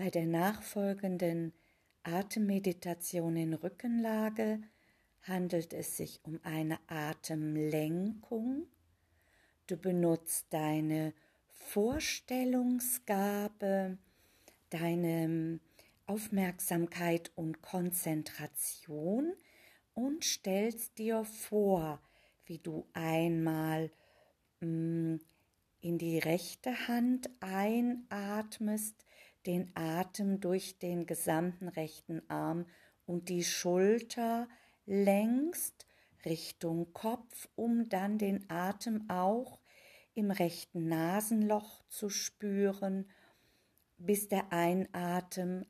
Bei der nachfolgenden Atemmeditation in Rückenlage handelt es sich um eine Atemlenkung. Du benutzt deine Vorstellungsgabe, deine Aufmerksamkeit und Konzentration und stellst dir vor, wie du einmal mh, mm, in die rechte Hand einatmest, den Atem durch den gesamten rechten Arm und die Schulter längst Richtung Kopf, um dann den Atem auch im rechten Nasenloch zu spüren, bis der Einatem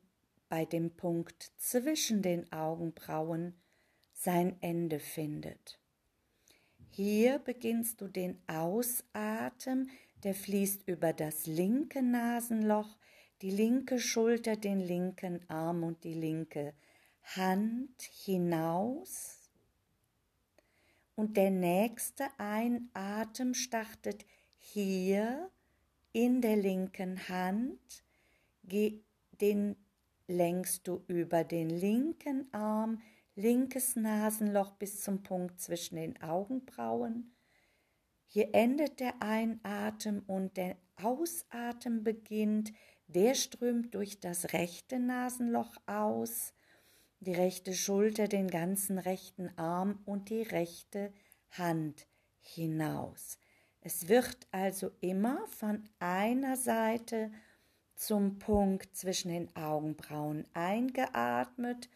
bei dem Punkt zwischen den Augenbrauen sein Ende findet. Hier beginnst du den Ausatem, der fließt über das linke Nasenloch, die linke Schulter, den linken Arm und die linke Hand hinaus. Und der nächste Einatem startet hier in der linken Hand, den lenkst du über den linken Arm, linkes Nasenloch bis zum Punkt zwischen den Augenbrauen. Hier endet der Einatmen und der Ausatmen beginnt. Der strömt durch das rechte Nasenloch aus, die rechte Schulter, den ganzen rechten Arm und die rechte Hand hinaus. Es wird also immer von einer Seite zum Punkt zwischen den Augenbrauen eingeatmet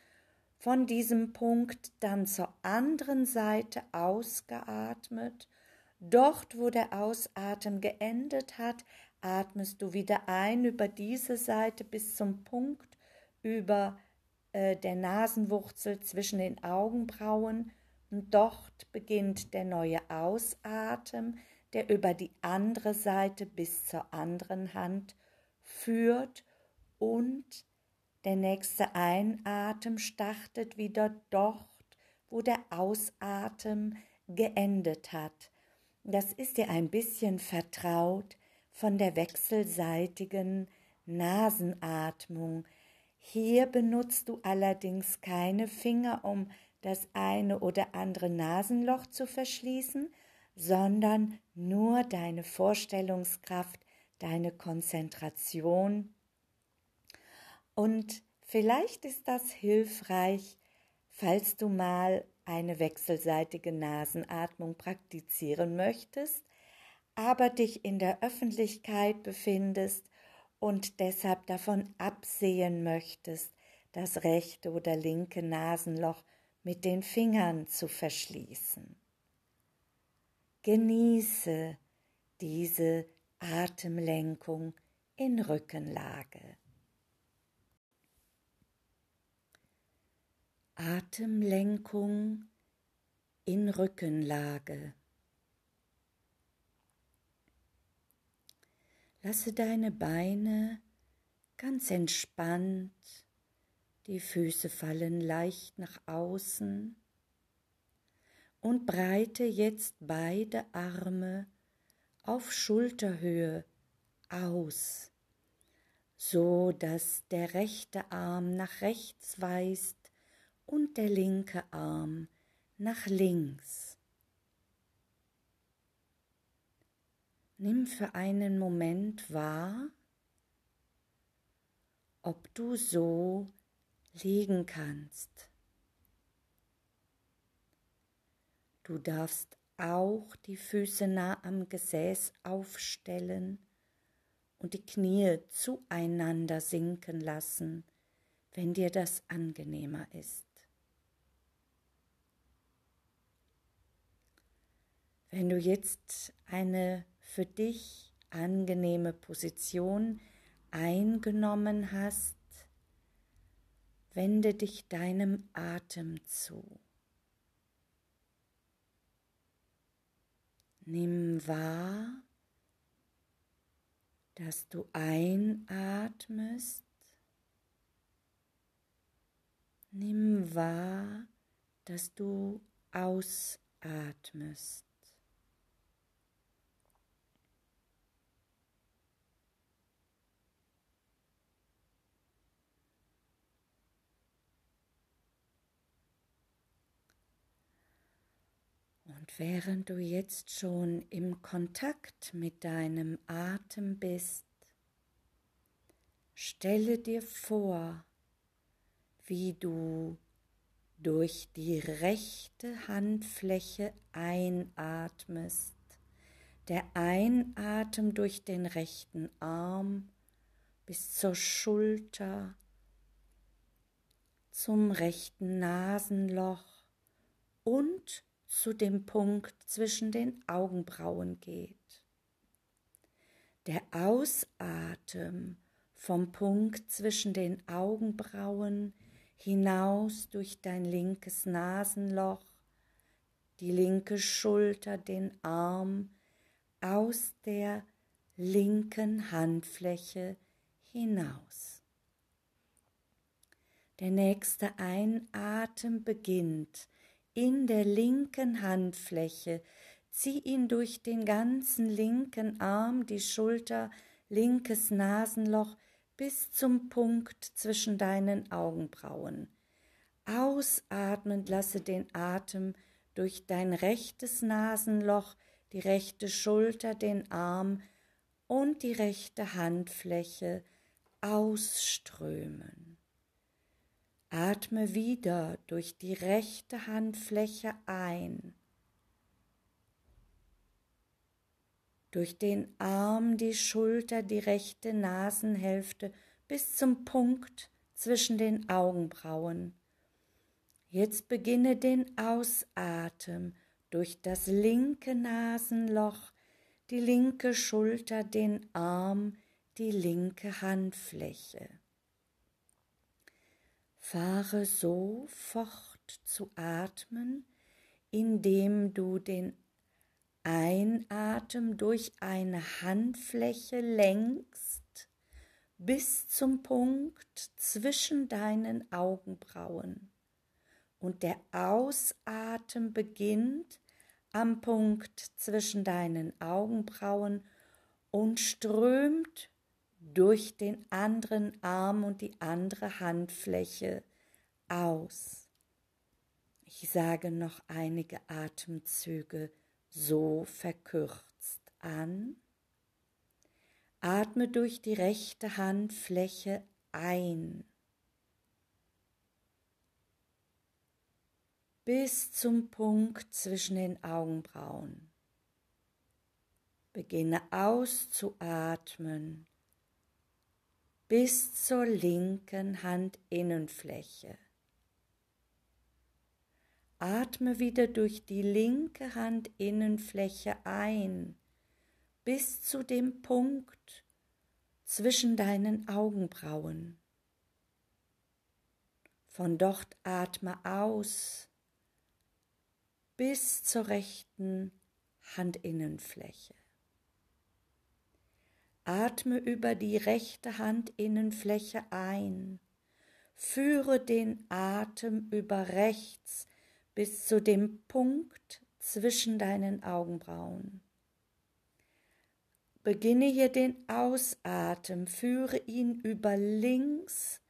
von diesem Punkt dann zur anderen Seite ausgeatmet. Dort, wo der Ausatmen geendet hat, atmest du wieder ein über diese Seite bis zum Punkt über äh, der Nasenwurzel zwischen den Augenbrauen. Und dort beginnt der neue Ausatmen, der über die andere Seite bis zur anderen Hand führt und der nächste Einatmen startet wieder dort, wo der Ausatmen geendet hat. Das ist dir ein bisschen vertraut von der wechselseitigen Nasenatmung. Hier benutzt du allerdings keine Finger, um das eine oder andere Nasenloch zu verschließen, sondern nur deine Vorstellungskraft, deine Konzentration und vielleicht ist das hilfreich, falls du mal eine wechselseitige Nasenatmung praktizieren möchtest, aber dich in der Öffentlichkeit befindest und deshalb davon absehen möchtest, das rechte oder linke Nasenloch mit den Fingern zu verschließen. Genieße diese Atemlenkung in Rückenlage. Atemlenkung in Rückenlage. Lasse deine Beine ganz entspannt, die Füße fallen leicht nach außen und breite jetzt beide Arme auf Schulterhöhe aus, so dass der rechte Arm nach rechts weist und der linke Arm nach links. Nimm für einen Moment wahr, ob du so liegen kannst. Du darfst auch die Füße nah am Gesäß aufstellen und die Knie zueinander sinken lassen, wenn dir das angenehmer ist. Wenn du jetzt eine für dich angenehme Position eingenommen hast, wende dich deinem Atem zu. Nimm wahr, dass du einatmest. Nimm wahr, dass du ausatmest. Und während du jetzt schon im Kontakt mit deinem Atem bist, stelle dir vor, wie du durch die rechte Handfläche einatmest, der Einatmen durch den rechten Arm bis zur Schulter, zum rechten Nasenloch und zu dem Punkt zwischen den Augenbrauen geht. Der Ausatem vom Punkt zwischen den Augenbrauen hinaus durch dein linkes Nasenloch, die linke Schulter, den Arm, aus der linken Handfläche hinaus. Der nächste Einatmen beginnt in der linken Handfläche. Zieh ihn durch den ganzen linken Arm, die Schulter, linkes Nasenloch bis zum Punkt zwischen deinen Augenbrauen. Ausatmend lasse den Atem durch dein rechtes Nasenloch, die rechte Schulter, den Arm und die rechte Handfläche ausströmen. Atme wieder durch die rechte Handfläche ein, durch den Arm, die Schulter, die rechte Nasenhälfte bis zum Punkt zwischen den Augenbrauen. Jetzt beginne den Ausatmen durch das linke Nasenloch, die linke Schulter, den Arm, die linke Handfläche. Fahre so fort zu atmen, indem du den Einatem durch eine Handfläche lenkst bis zum Punkt zwischen deinen Augenbrauen. Und der Ausatem beginnt am Punkt zwischen deinen Augenbrauen und strömt durch den anderen Arm und die andere Handfläche aus. Ich sage noch einige Atemzüge so verkürzt an. Atme durch die rechte Handfläche ein. bis zum Punkt zwischen den Augenbrauen. Beginne auszuatmen bis zur linken Handinnenfläche. Atme wieder durch die linke Handinnenfläche ein bis zu dem Punkt zwischen deinen Augenbrauen. Von dort atme aus bis zur rechten Handinnenfläche. Atme über die rechte Handinnenfläche ein. Führe den Atem über rechts bis zu dem Punkt zwischen deinen Augenbrauen. Beginne hier den Ausatem, führe ihn über links,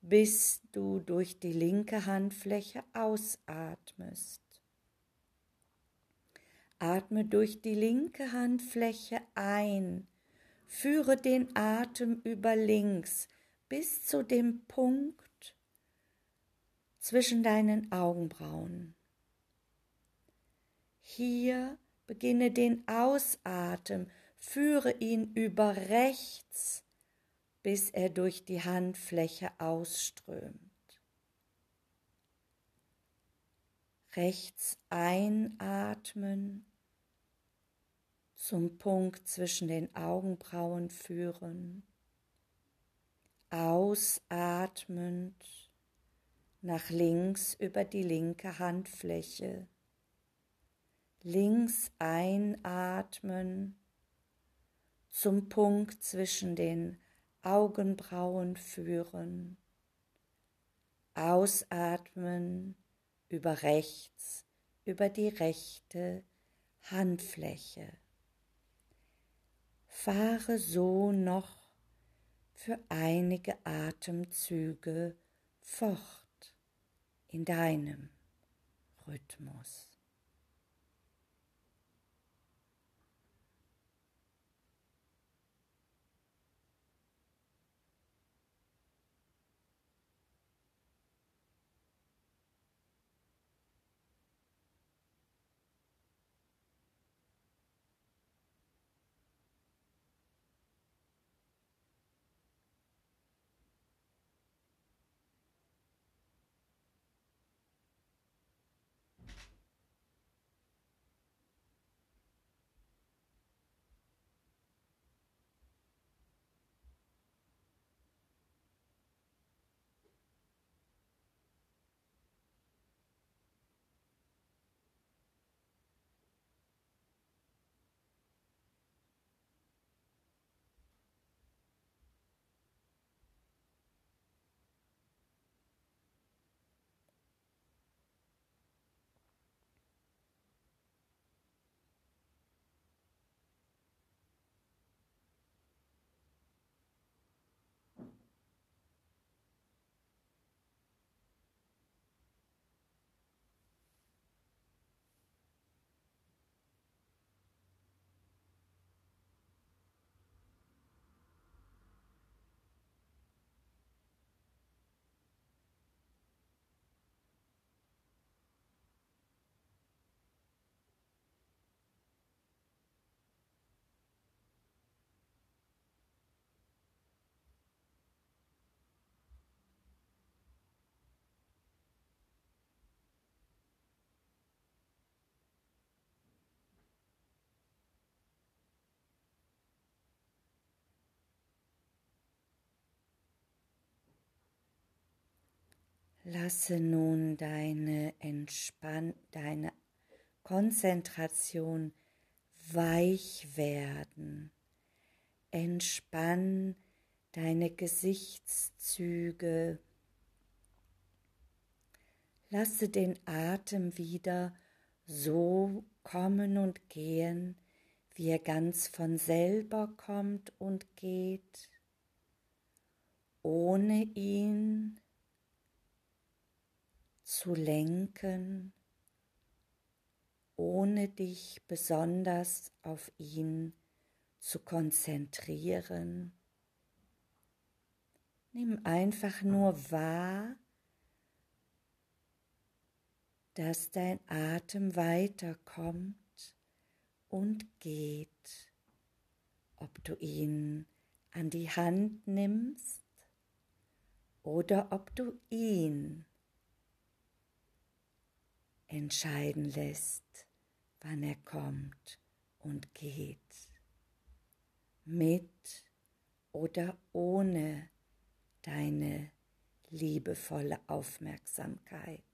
bis du durch die linke Handfläche ausatmest. Atme durch die linke Handfläche ein, Führe den Atem über links bis zu dem Punkt zwischen deinen Augenbrauen. Hier beginne den Ausatem, führe ihn über rechts, bis er durch die Handfläche ausströmt. Rechts einatmen zum Punkt zwischen den Augenbrauen führen. Ausatmend nach links über die linke Handfläche. Links einatmen zum Punkt zwischen den Augenbrauen führen. Ausatmen über rechts, über die rechte Handfläche. Fahre so noch für einige Atemzüge fort in deinem Rhythmus. Lasse nun deine Entspann deine Konzentration weich werden. Entspann deine Gesichtszüge. Lasse den Atem wieder so kommen und gehen, wie er ganz von selber kommt und geht, ohne ihn zu lenken, ohne dich besonders auf ihn zu konzentrieren. Nimm einfach nur wahr, dass dein Atem weiterkommt und geht, ob du ihn an die Hand nimmst oder ob du ihn entscheiden lässt, wann er kommt und geht, mit oder ohne deine liebevolle Aufmerksamkeit.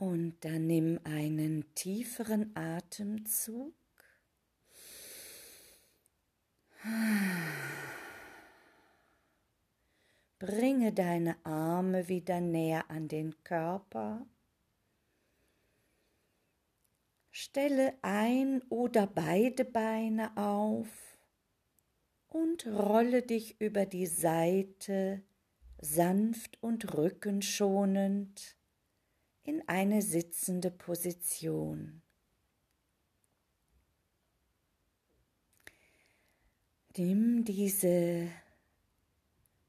Und dann nimm einen tieferen Atemzug. Bringe deine Arme wieder näher an den Körper. Stelle ein oder beide Beine auf und rolle dich über die Seite sanft und rückenschonend in eine sitzende Position. Nimm diese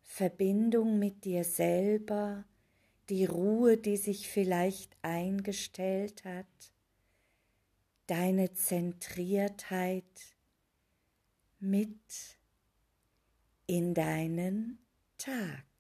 Verbindung mit dir selber, die Ruhe, die sich vielleicht eingestellt hat, deine Zentriertheit mit in deinen Tag.